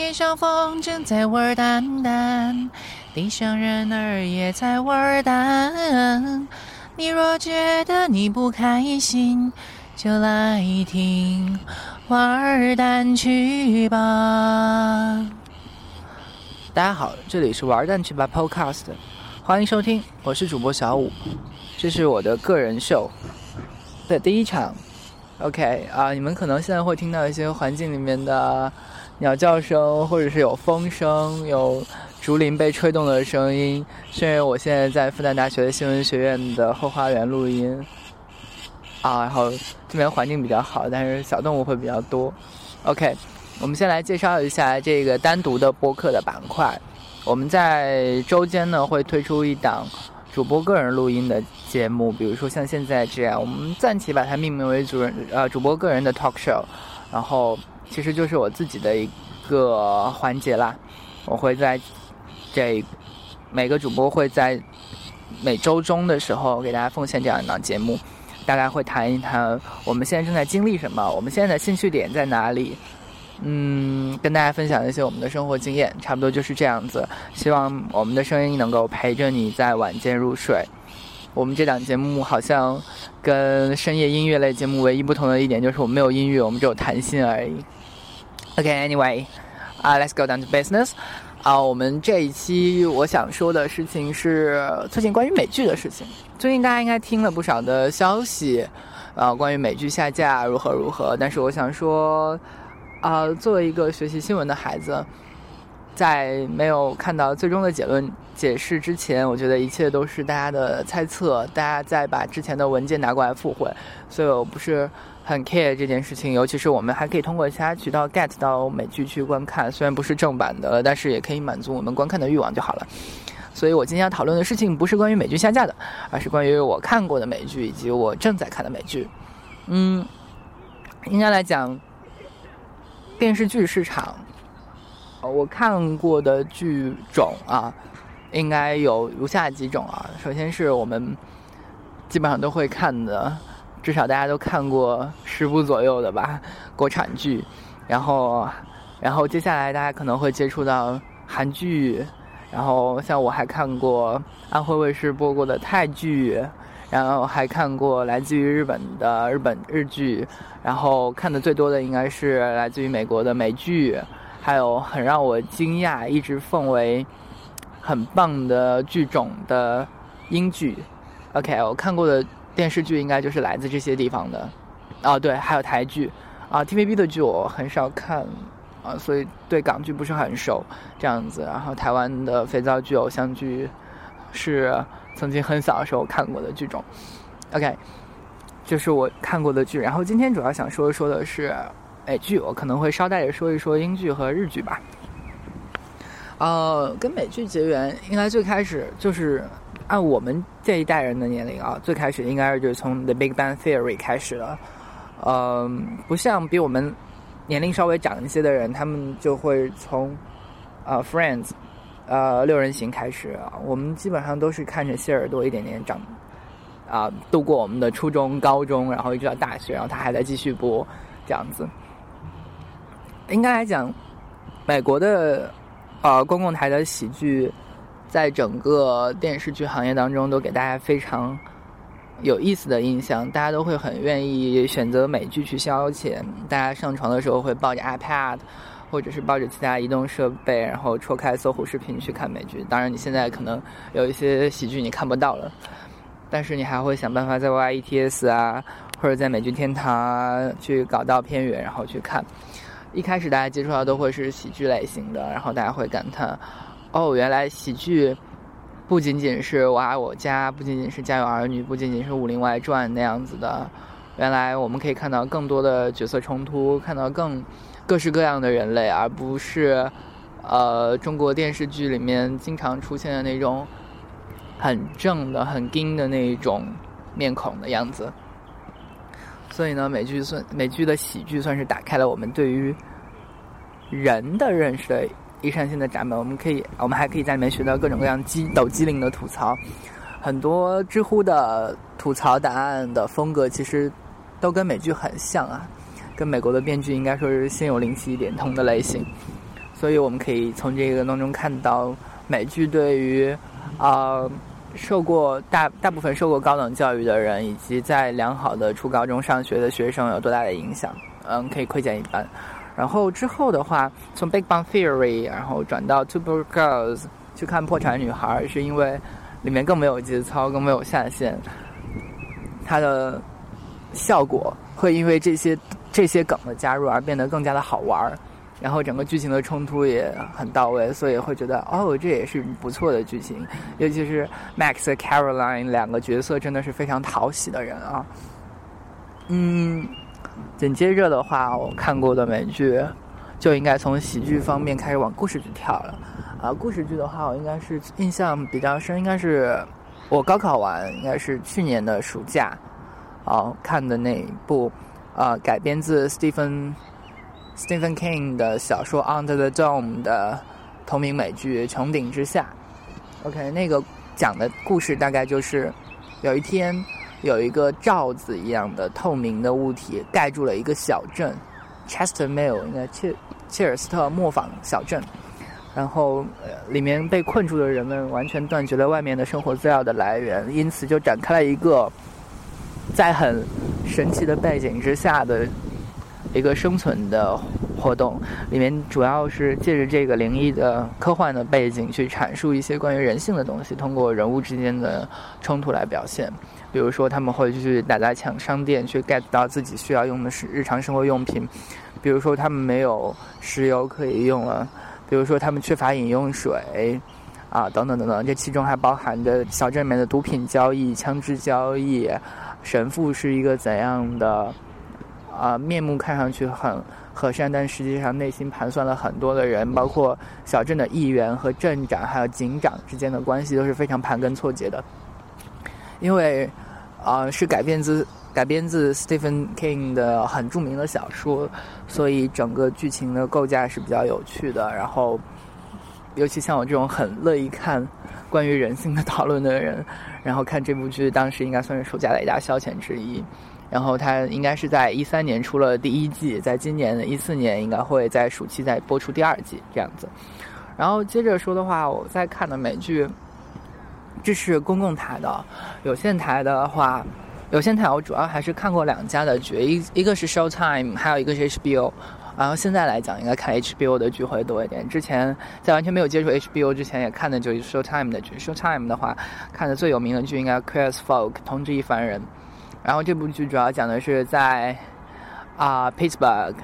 天上风筝在玩蛋蛋，地上人儿也在玩蛋。你若觉得你不开心，就来听玩蛋去吧。大家好，这里是玩蛋去吧 Podcast，欢迎收听，我是主播小五，这是我的个人秀的第一场。OK 啊，你们可能现在会听到一些环境里面的鸟叫声，或者是有风声，有竹林被吹动的声音。是因为我现在在复旦大学的新闻学院的后花园录音啊，然后这边环境比较好，但是小动物会比较多。OK，我们先来介绍一下这个单独的播客的板块。我们在周间呢会推出一档。主播个人录音的节目，比如说像现在这样，我们暂且把它命名为主人呃主播个人的 talk show，然后其实就是我自己的一个环节啦。我会在这每个主播会在每周中的时候给大家奉献这样一档节目，大概会谈一谈我们现在正在经历什么，我们现在的兴趣点在哪里。嗯，跟大家分享一些我们的生活经验，差不多就是这样子。希望我们的声音能够陪着你在晚间入睡。我们这档节目好像跟深夜音乐类节目唯一不同的一点就是我们没有音乐，我们只有谈心而已。OK，Anyway，啊，Let's go down to business。啊，我们这一期我想说的事情是最近关于美剧的事情。最近大家应该听了不少的消息，啊，关于美剧下架如何如何。但是我想说。啊，作为一个学习新闻的孩子，在没有看到最终的结论解释之前，我觉得一切都是大家的猜测，大家在把之前的文件拿过来复会，所以我不是很 care 这件事情。尤其是我们还可以通过其他渠道 get 到美剧去观看，虽然不是正版的，但是也可以满足我们观看的欲望就好了。所以我今天要讨论的事情不是关于美剧下架的，而是关于我看过的美剧以及我正在看的美剧。嗯，应该来讲。电视剧市场，我看过的剧种啊，应该有如下几种啊。首先是我们基本上都会看的，至少大家都看过十部左右的吧，国产剧。然后，然后接下来大家可能会接触到韩剧，然后像我还看过安徽卫视播过的泰剧。然后还看过来自于日本的日本日剧，然后看的最多的应该是来自于美国的美剧，还有很让我惊讶、一直奉为很棒的剧种的英剧。OK，我看过的电视剧应该就是来自这些地方的。啊，对，还有台剧啊，TVB 的剧我很少看啊，所以对港剧不是很熟这样子。然后台湾的肥皂剧、偶像剧是。曾经很小的时候看过的剧种，OK，就是我看过的剧。然后今天主要想说一说的是美剧，我可能会捎带着说一说英剧和日剧吧。呃，跟美剧结缘，应该最开始就是按我们这一代人的年龄啊，最开始应该是就是从《The Big Bang Theory》开始的。嗯，不像比我们年龄稍微长一些的人，他们就会从呃《Friends》。呃，六人行开始啊，我们基本上都是看着谢耳朵一点点长，啊，度过我们的初中、高中，然后一直到大学，然后他还在继续播，这样子。应该来讲，美国的呃公共台的喜剧，在整个电视剧行业当中都给大家非常有意思的印象，大家都会很愿意选择美剧去消遣，大家上床的时候会抱着 iPad。或者是抱着其他移动设备，然后戳开搜狐视频去看美剧。当然，你现在可能有一些喜剧你看不到了，但是你还会想办法在 YETS 啊，或者在美剧天堂去搞到片源，然后去看。一开始大家接触到都会是喜剧类型的，然后大家会感叹：哦，原来喜剧不仅仅是《我爱我家》，不仅仅是《家有儿女》，不仅仅是《武林外传》那样子的。原来我们可以看到更多的角色冲突，看到更。各式各样的人类，而不是，呃，中国电视剧里面经常出现的那种很正的、很硬的那一种面孔的样子。所以呢，美剧算美剧的喜剧，算是打开了我们对于人的认识的一扇新的闸门。我们可以，我们还可以在里面学到各种各样激抖机灵的吐槽。很多知乎的吐槽答案的风格，其实都跟美剧很像啊。跟美国的编剧应该说是心有灵犀一点通的类型，所以我们可以从这个当中看到美剧对于啊受过大大部分受过高等教育的人，以及在良好的初高中上学的学生有多大的影响。嗯，可以窥见一斑。然后之后的话，从《Big Bang Theory》然后转到《Two Broke Girls》去看《破产女孩》，是因为里面更没有节操，更没有下限。它的效果会因为这些这些梗的加入而变得更加的好玩儿，然后整个剧情的冲突也很到位，所以会觉得哦，这也是不错的剧情。尤其是 Max 和 Caroline 两个角色真的是非常讨喜的人啊。嗯，紧接着的话，我看过的美剧就应该从喜剧方面开始往故事剧跳了。啊，故事剧的话，我应该是印象比较深，应该是。我高考完应该是去年的暑假，哦看的那一部，啊改编自 Stephen Stephen King 的小说《Under the Dome》的同名美剧《穹顶之下》。OK，那个讲的故事大概就是，有一天有一个罩子一样的透明的物体盖住了一个小镇，Chester Mill 应该切切尔斯特磨坊小镇。然后，呃里面被困住的人们完全断绝了外面的生活资料的来源，因此就展开了一个在很神奇的背景之下的一个生存的活动。里面主要是借着这个灵异的科幻的背景去阐述一些关于人性的东西，通过人物之间的冲突来表现。比如说，他们会去打砸抢商店，去 get 到自己需要用的是日常生活用品；比如说，他们没有石油可以用了。比如说，他们缺乏饮用水，啊，等等等等，这其中还包含着小镇里面的毒品交易、枪支交易，神父是一个怎样的，啊，面目看上去很和善，但实际上内心盘算了很多的人，包括小镇的议员和镇长，还有警长之间的关系都是非常盘根错节的，因为，啊，是改编自。改编自 Stephen King 的很著名的小说，所以整个剧情的构架是比较有趣的。然后，尤其像我这种很乐意看关于人性的讨论的人，然后看这部剧，当时应该算是暑假的一大消遣之一。然后它应该是在一三年出了第一季，在今年的一四年应该会在暑期再播出第二季这样子。然后接着说的话，我在看的美剧，这是公共台的，有线台的话。有线台我主要还是看过两家的剧，一一个是 Showtime，还有一个是 HBO。然后现在来讲，应该看 HBO 的剧会多一点。之前在完全没有接触 HBO 之前，也看的就是 Showtime 的剧。Showtime 的话，看的最有名的剧应该《Queer as Folk》同志一凡人。然后这部剧主要讲的是在啊 Pittsburgh，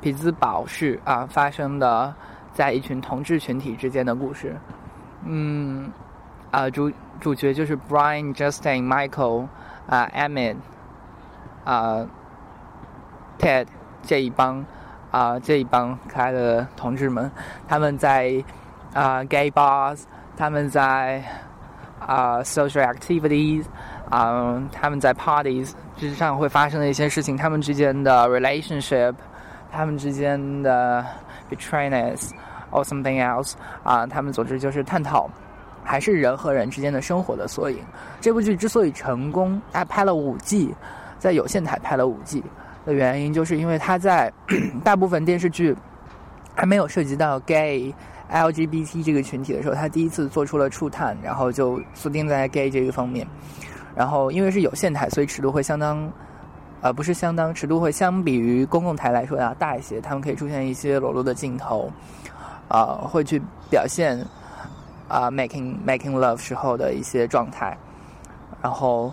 匹兹堡市啊发生的在一群同志群体之间的故事。嗯，啊主主角就是 Brian、Justin、Michael。啊，Emmett，啊，Ted 这一帮啊这一帮可爱的同志们，他们在啊 gay bars，他们在啊 social activities，啊他们在 parties 之上会发生的一些事情，他们之间的 relationship，他们之间的 betrayals or something else，啊他们总之就是探讨。 还是人和人之间的生活的缩影。这部剧之所以成功，它拍了五季，在有线台拍了五季的原因，就是因为它在 大部分电视剧还没有涉及到 gay、LGBT 这个群体的时候，它第一次做出了触探，然后就锁定在 gay 这个方面。然后因为是有线台，所以尺度会相当，呃，不是相当，尺度会相比于公共台来说要大一些。他们可以出现一些裸露的镜头，啊，会去表现。啊，making making love 时候的一些状态，然后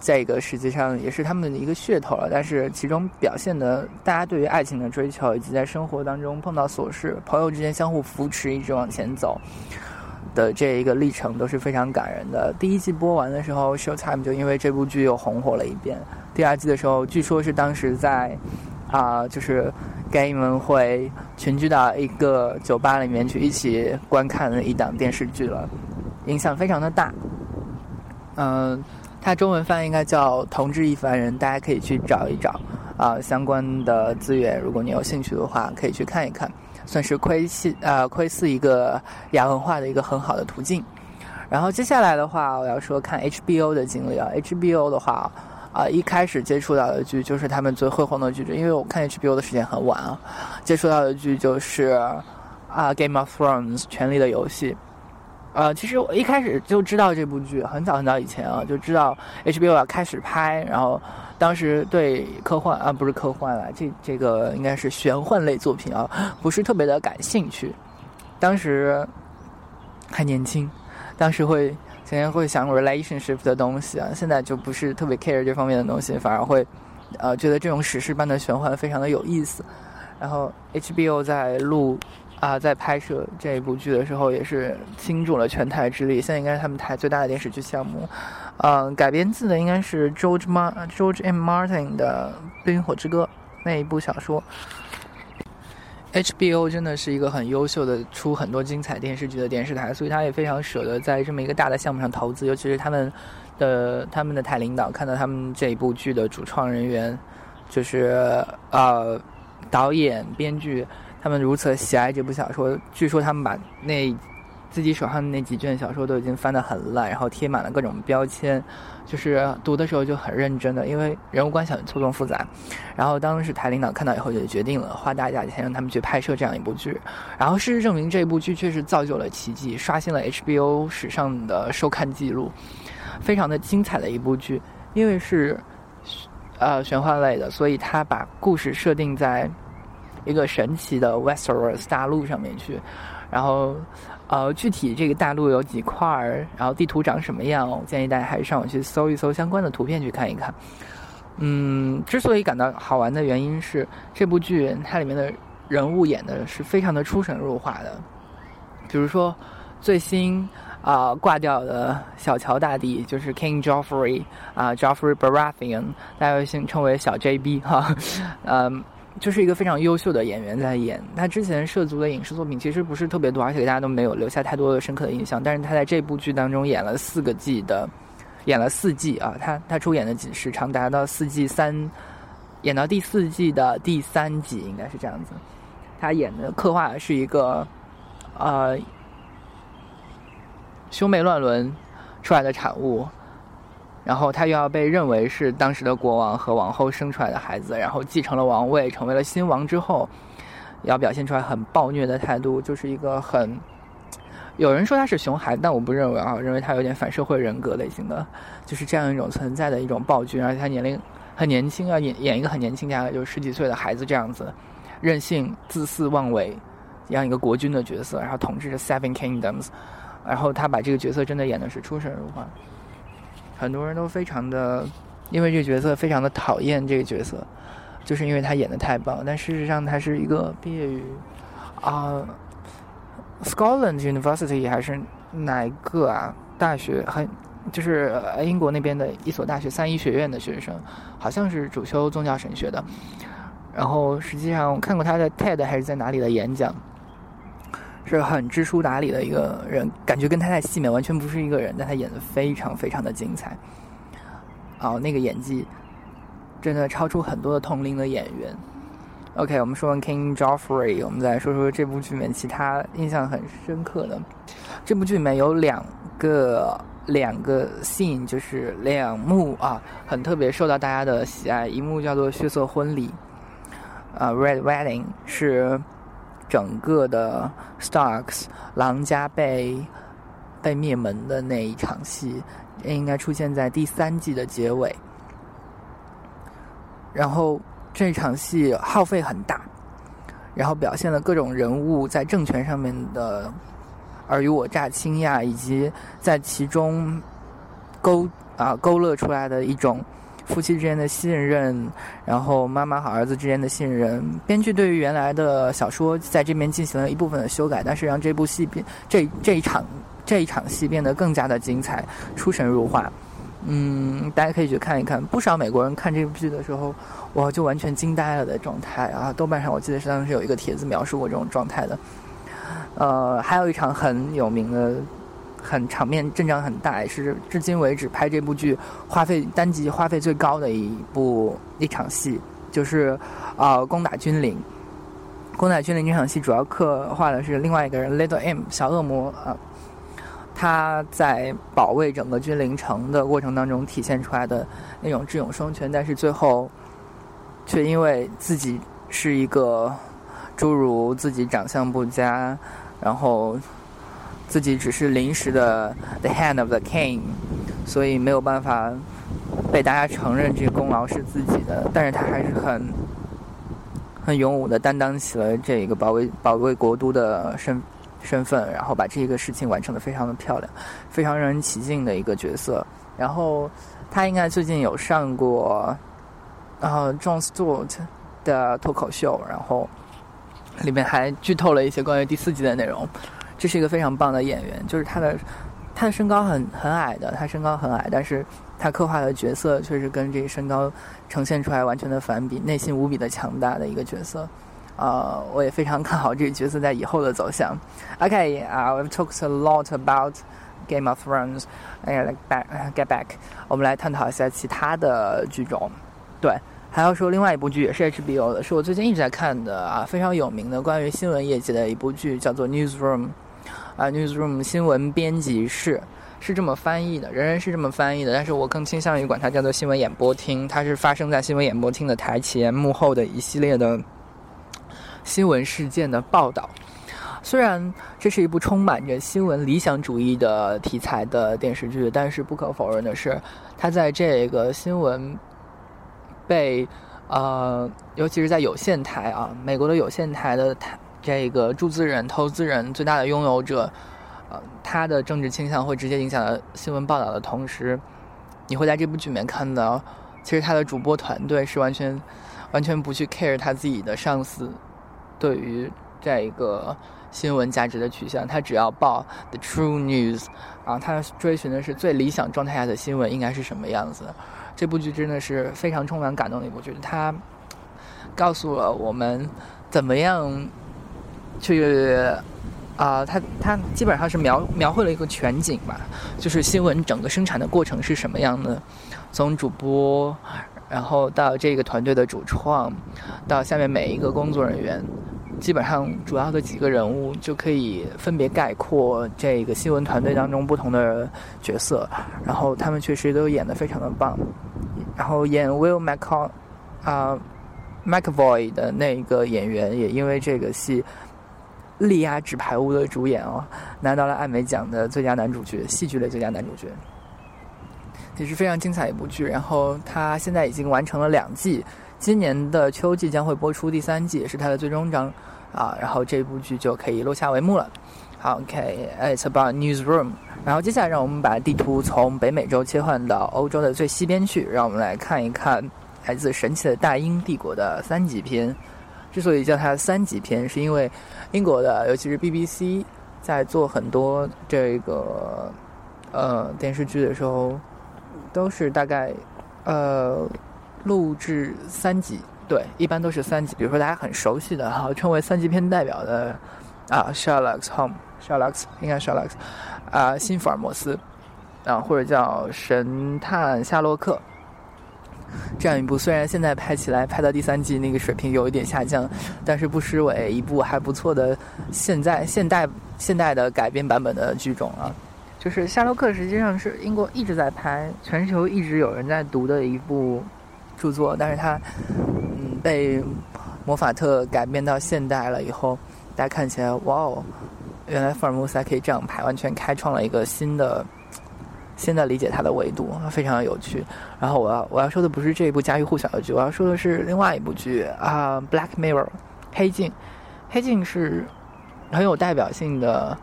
这个实际上也是他们的一个噱头了。但是其中表现的，大家对于爱情的追求，以及在生活当中碰到琐事，朋友之间相互扶持，一直往前走的这一个历程，都是非常感人的。第一季播完的时候，Showtime 就因为这部剧又红火了一遍。第二季的时候，据说是当时在啊，就是。Gay 们会群聚到一个酒吧里面去一起观看一档电视剧了，影响非常的大。嗯，它中文翻译应该叫《同志一凡人》，大家可以去找一找啊相关的资源。如果你有兴趣的话，可以去看一看，算是窥视啊窥视一个亚文化的一个很好的途径。然后接下来的话，我要说看 HBO 的经历啊，HBO 的话。啊，一开始接触到的剧就是他们最辉煌的剧，因为我看 HBO 的时间很晚啊。接触到的剧就是啊，《Game of Thrones》权力的游戏。呃，其实我一开始就知道这部剧，很早很早以前啊，就知道 HBO 要开始拍，然后当时对科幻啊，不是科幻了，这这个应该是玄幻类作品啊，不是特别的感兴趣。当时还年轻，当时会天天会想 relationship 的东西啊，现在就不是特别 care 这方面的东西，反而会呃觉得这种史诗般的玄幻非常的有意思。然后 HBO 在录。啊，在拍摄这一部剧的时候，也是倾注了全台之力。现在应该是他们台最大的电视剧项目。嗯，改编自的应该是 George Ma George M Martin 的《冰与火之歌》那一部小说。HBO 真的是一个很优秀的出很多精彩电视剧的电视台，所以他也非常舍得在这么一个大的项目上投资。尤其是他们的他们的台领导看到他们这一部剧的主创人员，就是呃导演、编剧。他们如此喜爱这部小说，据说他们把那自己手上的那几卷小说都已经翻得很烂，然后贴满了各种标签，就是读的时候就很认真的，因为人物关系很错综复杂。然后当时台领导看到以后就决定了花大价钱让他们去拍摄这样一部剧。然后事实证明，这部剧确实造就了奇迹，刷新了 HBO 史上的收看记录，非常的精彩的一部剧。因为是呃玄幻类的，所以他把故事设定在。一个神奇的 Westeros 大陆上面去，然后，呃，具体这个大陆有几块儿，然后地图长什么样，我建议大家还是上网去搜一搜相关的图片去看一看。嗯，之所以感到好玩的原因是这部剧它里面的人物演的是非常的出神入化的，比如说最新啊挂掉的小乔大帝就是 King Joffrey 啊 Joffrey Baratheon，大家又姓称为小 JB 哈，嗯。就是一个非常优秀的演员在演，他之前涉足的影视作品其实不是特别多，而且大家都没有留下太多的深刻的印象。但是他在这部剧当中演了四个季的，演了四季啊，他他出演的时长达到四季三，演到第四季的第三集应该是这样子。他演的刻画是一个，呃，兄妹乱伦出来的产物。然后他又要被认为是当时的国王和王后生出来的孩子，然后继承了王位，成为了新王之后，要表现出来很暴虐的态度，就是一个很，有人说他是熊孩子，但我不认为啊，认为他有点反社会人格类型的，就是这样一种存在的一种暴君，而且他年龄很年轻啊，演演一个很年轻，大概就十几岁的孩子这样子，任性、自私、妄为，这样一个国君的角色，然后统治着 Seven Kingdoms，然后他把这个角色真的演的是出神入化。很多人都非常的，因为这个角色非常的讨厌这个角色，就是因为他演的太棒。但事实上，他是一个毕业于啊，Scotland University 还是哪一个啊大学？很就是英国那边的一所大学三一学院的学生，好像是主修宗教神学的。然后实际上我看过他的 TED 还是在哪里的演讲。是很知书达理的一个人，感觉跟他在戏里面完全不是一个人，但他演的非常非常的精彩。哦，那个演技真的超出很多的同龄的演员。OK，我们说完 King Joffrey，我们再说说这部剧里面其他印象很深刻的。这部剧里面有两个两个 scene，就是两幕啊，很特别受到大家的喜爱。一幕叫做血色婚礼，啊，Red Wedding 是。整个的 Starks 狼家被被灭门的那一场戏，应该出现在第三季的结尾。然后这场戏耗费很大，然后表现了各种人物在政权上面的尔虞我诈、倾轧，以及在其中勾啊勾勒出来的一种。夫妻之间的信任，然后妈妈和儿子之间的信任。编剧对于原来的小说在这边进行了一部分的修改，但是让这部戏变这这一场这一场戏变得更加的精彩，出神入化。嗯，大家可以去看一看。不少美国人看这部剧的时候，我就完全惊呆了的状态啊！豆瓣上我记得是当时有一个帖子描述过这种状态的。呃，还有一场很有名的。很场面阵仗很大，也是至今为止拍这部剧花费单集花费最高的一部一场戏，就是啊攻打君临。攻打君临这场戏主要刻画的是另外一个人 Little M 小恶魔啊，他在保卫整个君临城的过程当中体现出来的那种智勇双全，但是最后却因为自己是一个诸如自己长相不佳，然后自己只是临时的 the hand of the king，所以没有办法被大家承认这个功劳是自己的，但是他还是很很勇武的担当起了这个保卫保卫国都的身身份，然后把这个事情完成的非常的漂亮，非常让人起敬的一个角色。然后他应该最近有上过，然后 John Stewart 的脱口秀，然后里面还剧透了一些关于第四季的内容。这是一个非常棒的演员，就是他的他的身高很很矮的，他身高很矮，但是他刻画的角色却是跟这个身高呈现出来完全的反比，内心无比的强大的一个角色。啊，我也非常看好这个角色在以后的走向。Okay, I've talked a lot about Game of Thrones. I like back, get back. 我们来探讨一下其他的剧种。对，还要说另外一部剧也是 HBO 的，是我最近一直在看的啊，非常有名的关于新闻业界的一部剧，叫做 Newsroom。啊，Newsroom 新闻编辑室是这么翻译的，人人是这么翻译的，但是我更倾向于管它叫做新闻演播厅。它是发生在新闻演播厅的台前幕后的一系列的新闻事件的报道。虽然这是一部充满着新闻理想主义的题材的电视剧，但是不可否认的是，它在这个新闻被呃，尤其是在有线台啊，美国的有线台的台。这个注资人、投资人最大的拥有者，呃，他的政治倾向会直接影响到新闻报道的同时，你会在这部剧里面看到，其实他的主播团队是完全、完全不去 care 他自己的上司对于这一个新闻价值的取向，他只要报 the true news，啊，他追寻的是最理想状态下的新闻应该是什么样子。这部剧真的是非常充满感动的一部剧，它告诉了我们怎么样。去啊，他他基本上是描描绘了一个全景吧，就是新闻整个生产的过程是什么样的，从主播，然后到这个团队的主创，到下面每一个工作人员，基本上主要的几个人物就可以分别概括这个新闻团队当中不同的角色，然后他们确实都演得非常的棒，然后演 Will McCall 啊 McAvoy 的那个演员也因为这个戏。力压《纸牌屋》的主演哦，拿到了艾美奖的最佳男主角，戏剧类最佳男主角，也是非常精彩一部剧。然后它现在已经完成了两季，今年的秋季将会播出第三季，也是它的最终章啊。然后这部剧就可以落下帷幕了。好，OK，It's about newsroom。然后接下来让我们把地图从北美洲切换到欧洲的最西边去，让我们来看一看来自神奇的大英帝国的三级片。之所以叫它三级片，是因为英国的，尤其是 BBC，在做很多这个呃电视剧的时候，都是大概呃录制三集，对，一般都是三集。比如说大家很熟悉的哈，称为三级片代表的啊，Sherlock Holmes，Sherlock 应该 Sherlock 啊，新福尔摩斯啊，或者叫神探夏洛克。这样一部虽然现在拍起来拍到第三季那个水平有一点下降，但是不失为一部还不错的现在现代现代的改编版本的剧种啊。就是《夏洛克》实际上是英国一直在拍，全球一直有人在读的一部著作，但是它嗯被魔法特改编到现代了以后，大家看起来哇哦，原来福尔摩斯还可以这样拍，完全开创了一个新的。现在理解它的维度非常有趣，然后我要我要说的不是这一部家喻户晓的剧，我要说的是另外一部剧啊，《Black Mirror》黑镜，黑镜是很有代表性的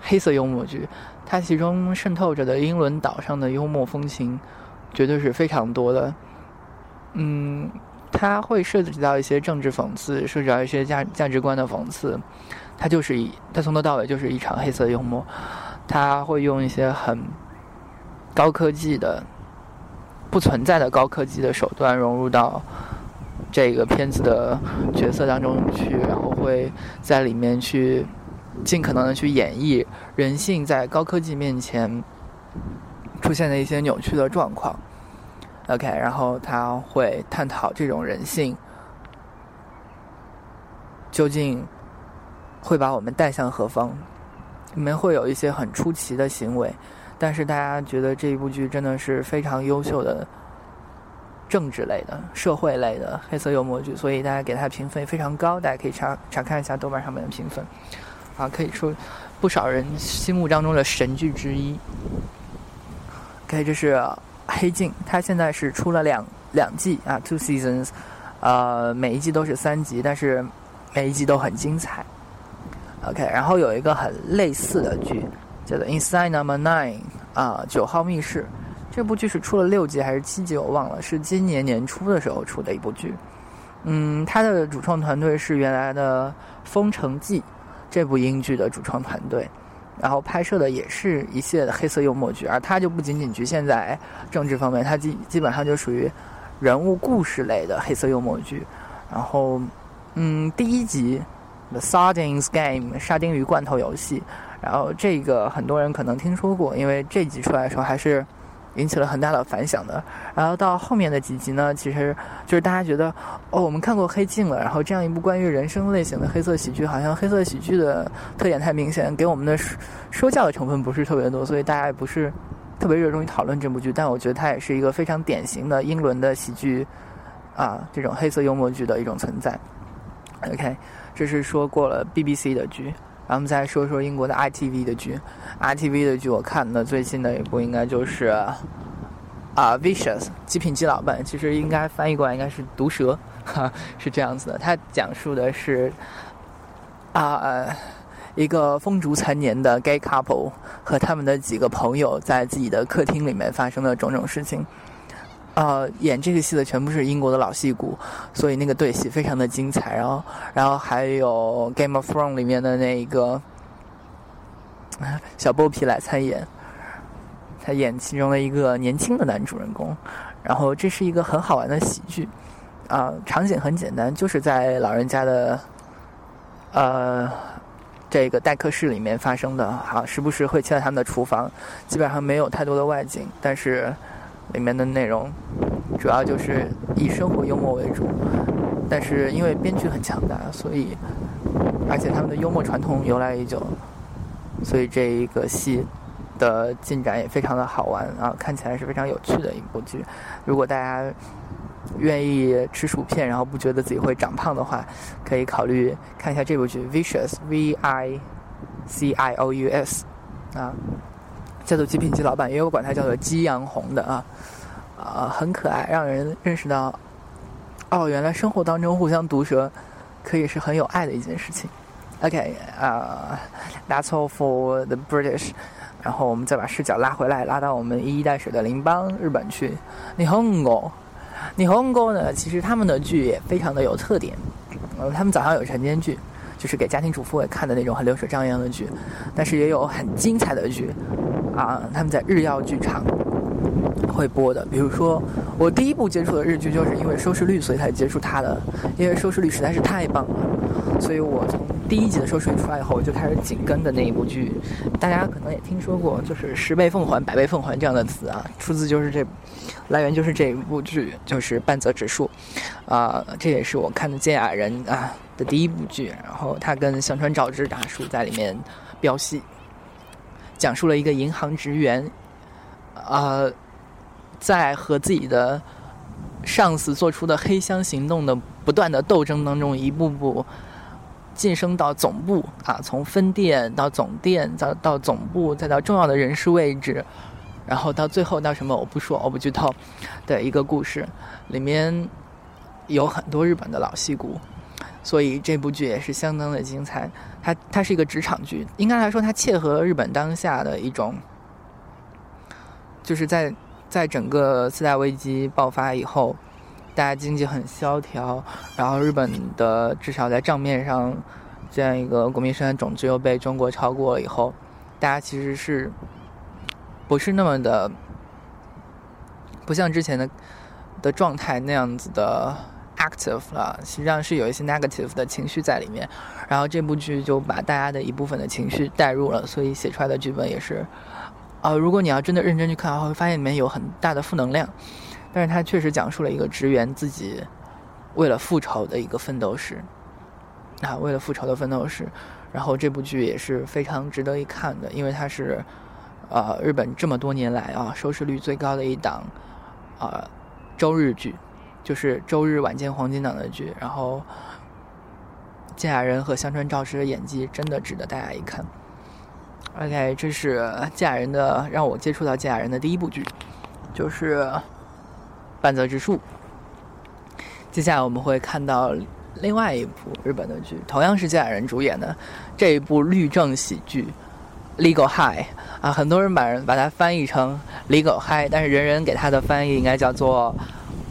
黑色幽默剧，它其中渗透着的英伦岛上的幽默风情绝对是非常多的，嗯，它会涉及到一些政治讽刺，涉及到一些价价值观的讽刺，它就是一它从头到尾就是一场黑色幽默，它会用一些很。高科技的不存在的高科技的手段融入到这个片子的角色当中去，然后会在里面去尽可能的去演绎人性在高科技面前出现的一些扭曲的状况。OK，然后他会探讨这种人性究竟会把我们带向何方，里面会有一些很出奇的行为。但是大家觉得这一部剧真的是非常优秀的政治类的、社会类的黑色幽默剧，所以大家给它评分非常高。大家可以查查看一下豆瓣上面的评分，啊，可以说不少人心目当中的神剧之一。OK，这是《黑镜》，它现在是出了两两季啊，two seasons，呃，每一季都是三集，但是每一集都很精彩。OK，然后有一个很类似的剧叫做《Inside Number Nine》啊，九号密室。这部剧是出了六集还是七集，我忘了，是今年年初的时候出的一部剧。嗯，它的主创团队是原来的《封城记》这部英剧的主创团队。然后拍摄的也是一系列的黑色幽默剧，而它就不仅仅局限在政治方面，它基基本上就属于人物故事类的黑色幽默剧。然后，嗯，第一集《The Sardines Game》沙丁鱼罐头游戏，然后这个很多人可能听说过，因为这集出来的时候还是。引起了很大的反响的，然后到后面的几集呢，其实就是大家觉得，哦，我们看过《黑镜》了，然后这样一部关于人生类型的黑色喜剧，好像黑色喜剧的特点太明显，给我们的说教的成分不是特别多，所以大家也不是特别热衷于讨论这部剧。但我觉得它也是一个非常典型的英伦的喜剧啊，这种黑色幽默剧的一种存在。OK，这是说过了 BBC 的剧。然后我们再说说英国的 ITV 的剧，ITV 的剧我看的最新的一部应该就是啊《Vicious》极品基佬版，其实应该翻译过来应该是毒蛇，哈，是这样子的。它讲述的是啊一个风烛残年的 gay couple 和他们的几个朋友在自己的客厅里面发生的种种事情。呃，演这个戏的全部是英国的老戏骨，所以那个对戏非常的精彩。然后，然后还有《Game of Thrones》里面的那个小剥皮来参演，他演其中的一个年轻的男主人公。然后，这是一个很好玩的喜剧，啊，场景很简单，就是在老人家的呃这个待客室里面发生的。好，时不时会切到他们的厨房，基本上没有太多的外景，但是。里面的内容主要就是以生活幽默为主，但是因为编剧很强大，所以而且他们的幽默传统由来已久，所以这一个戏的进展也非常的好玩啊，看起来是非常有趣的一部剧。如果大家愿意吃薯片，然后不觉得自己会长胖的话，可以考虑看一下这部剧《Vicious》（V I C I O U S） 啊。叫做极品鸡老板，也有管它叫做鸡阳红的啊，啊，很可爱，让人认识到，哦，原来生活当中互相毒舌，可以是很有爱的一件事情。OK，啊，That's all for the British。然后我们再把视角拉回来，拉到我们一衣带水的邻邦日本去。你红国，你红国呢？其实他们的剧也非常的有特点。呃，他们早上有晨间剧，就是给家庭主妇看的那种很流水账一样的剧，但是也有很精彩的剧。啊，他们在日曜剧场会播的。比如说，我第一部接触的日剧就是因为收视率，所以才接触它的。因为收视率实在是太棒了，所以我从第一集的收视率出来以后，我就开始紧跟的那一部剧。大家可能也听说过，就是“十倍奉还，百倍奉还”这样的词啊，出自就是这，来源就是这一部剧，就是半泽直树。啊，这也是我看的《见雅人》啊的第一部剧，然后他跟香川照之大叔在里面飙戏。讲述了一个银行职员，呃，在和自己的上司做出的黑箱行动的不断的斗争当中，一步步晋升到总部啊，从分店到总店，到到总部，再到重要的人事位置，然后到最后到什么我不说，我不剧透的一个故事，里面有很多日本的老戏骨。所以这部剧也是相当的精彩，它它是一个职场剧，应该来说它切合日本当下的一种，就是在在整个次贷危机爆发以后，大家经济很萧条，然后日本的至少在账面上这样一个国民生产总值又被中国超过了以后，大家其实是不是那么的不像之前的的状态那样子的。Active 了，实际上是有一些 negative 的情绪在里面，然后这部剧就把大家的一部分的情绪带入了，所以写出来的剧本也是，呃，如果你要真的认真去看的话，会发现里面有很大的负能量，但是它确实讲述了一个职员自己为了复仇的一个奋斗史，啊，为了复仇的奋斗史，然后这部剧也是非常值得一看的，因为它是，呃，日本这么多年来啊收视率最高的一档，啊。周日剧，就是周日晚间黄金档的剧。然后，金雅人和香川照之的演技真的值得大家一看。OK，这是金雅人的让我接触到金雅人的第一部剧，就是《半泽直树》。接下来我们会看到另外一部日本的剧，同样是金雅人主演的这一部律政喜剧《Legal High》啊，很多人把人把它翻译成《Legal High》，但是人人给它的翻译应该叫做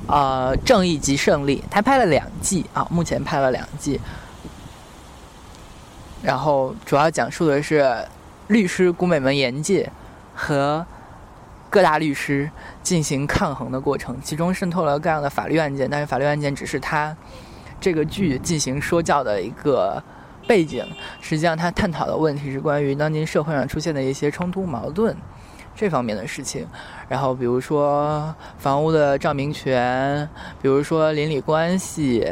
呃《正义即胜利》。他拍了两季啊，目前拍了两季，然后主要讲述的是律师古美门严介和各大律师进行抗衡的过程，其中渗透了各样的法律案件，但是法律案件只是他这个剧进行说教的一个背景。实际上，他探讨的问题是关于当今社会上出现的一些冲突矛盾这方面的事情。然后，比如说房屋的照明权，比如说邻里关系，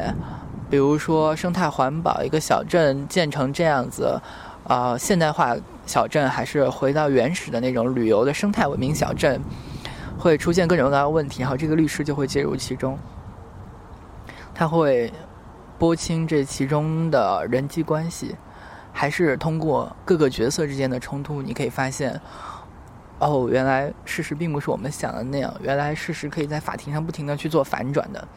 比如说生态环保，一个小镇建成这样子，呃，现代化。小镇还是回到原始的那种旅游的生态文明小镇，会出现各种各样的问题，然后这个律师就会介入其中，他会拨清这其中的人际关系，还是通过各个角色之间的冲突，你可以发现，哦，原来事实并不是我们想的那样，原来事实可以在法庭上不停的去做反转的，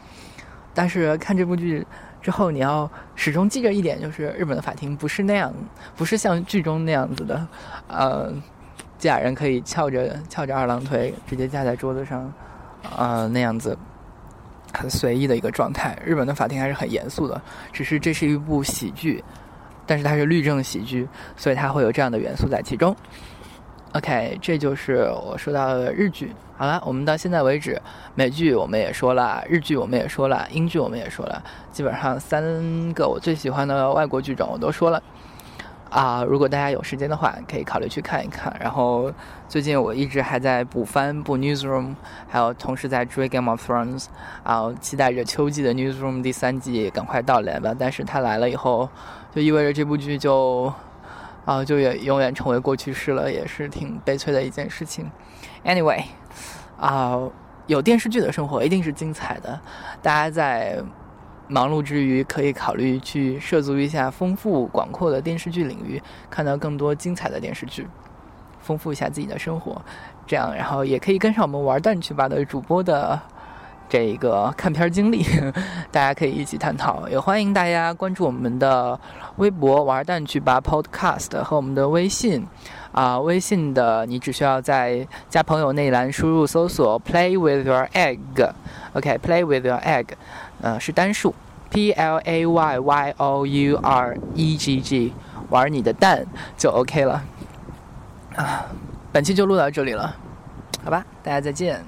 但是看这部剧。之后你要始终记着一点，就是日本的法庭不是那样，不是像剧中那样子的，呃，假人可以翘着翘着二郎腿直接架在桌子上，呃，那样子很随意的一个状态。日本的法庭还是很严肃的，只是这是一部喜剧，但是它是律政喜剧，所以它会有这样的元素在其中。OK，这就是我说到的日剧。好了，我们到现在为止，美剧我们也说了，日剧我们也说了，英剧我们也说了，基本上三个我最喜欢的外国剧种我都说了。啊，如果大家有时间的话，可以考虑去看一看。然后最近我一直还在补番补 Newsroom，还有同时在追 Game of Thrones，啊期待着秋季的 Newsroom 第三季赶快到来吧。但是它来了以后，就意味着这部剧就啊就也永远成为过去式了，也是挺悲催的一件事情。Anyway。啊，有电视剧的生活一定是精彩的。大家在忙碌之余，可以考虑去涉足一下丰富广阔的电视剧领域，看到更多精彩的电视剧，丰富一下自己的生活。这样，然后也可以跟上我们玩蛋去吧的主播的这一个看片经历，大家可以一起探讨。也欢迎大家关注我们的微博“玩蛋去吧 Podcast” 和我们的微信。啊，微信的你只需要在加朋友那栏输入搜索 “play with your egg”，OK，play with your egg，呃，是单数，P L A Y Y O U R E G G，玩你的蛋就 OK 了。啊，本期就录到这里了，好吧，大家再见。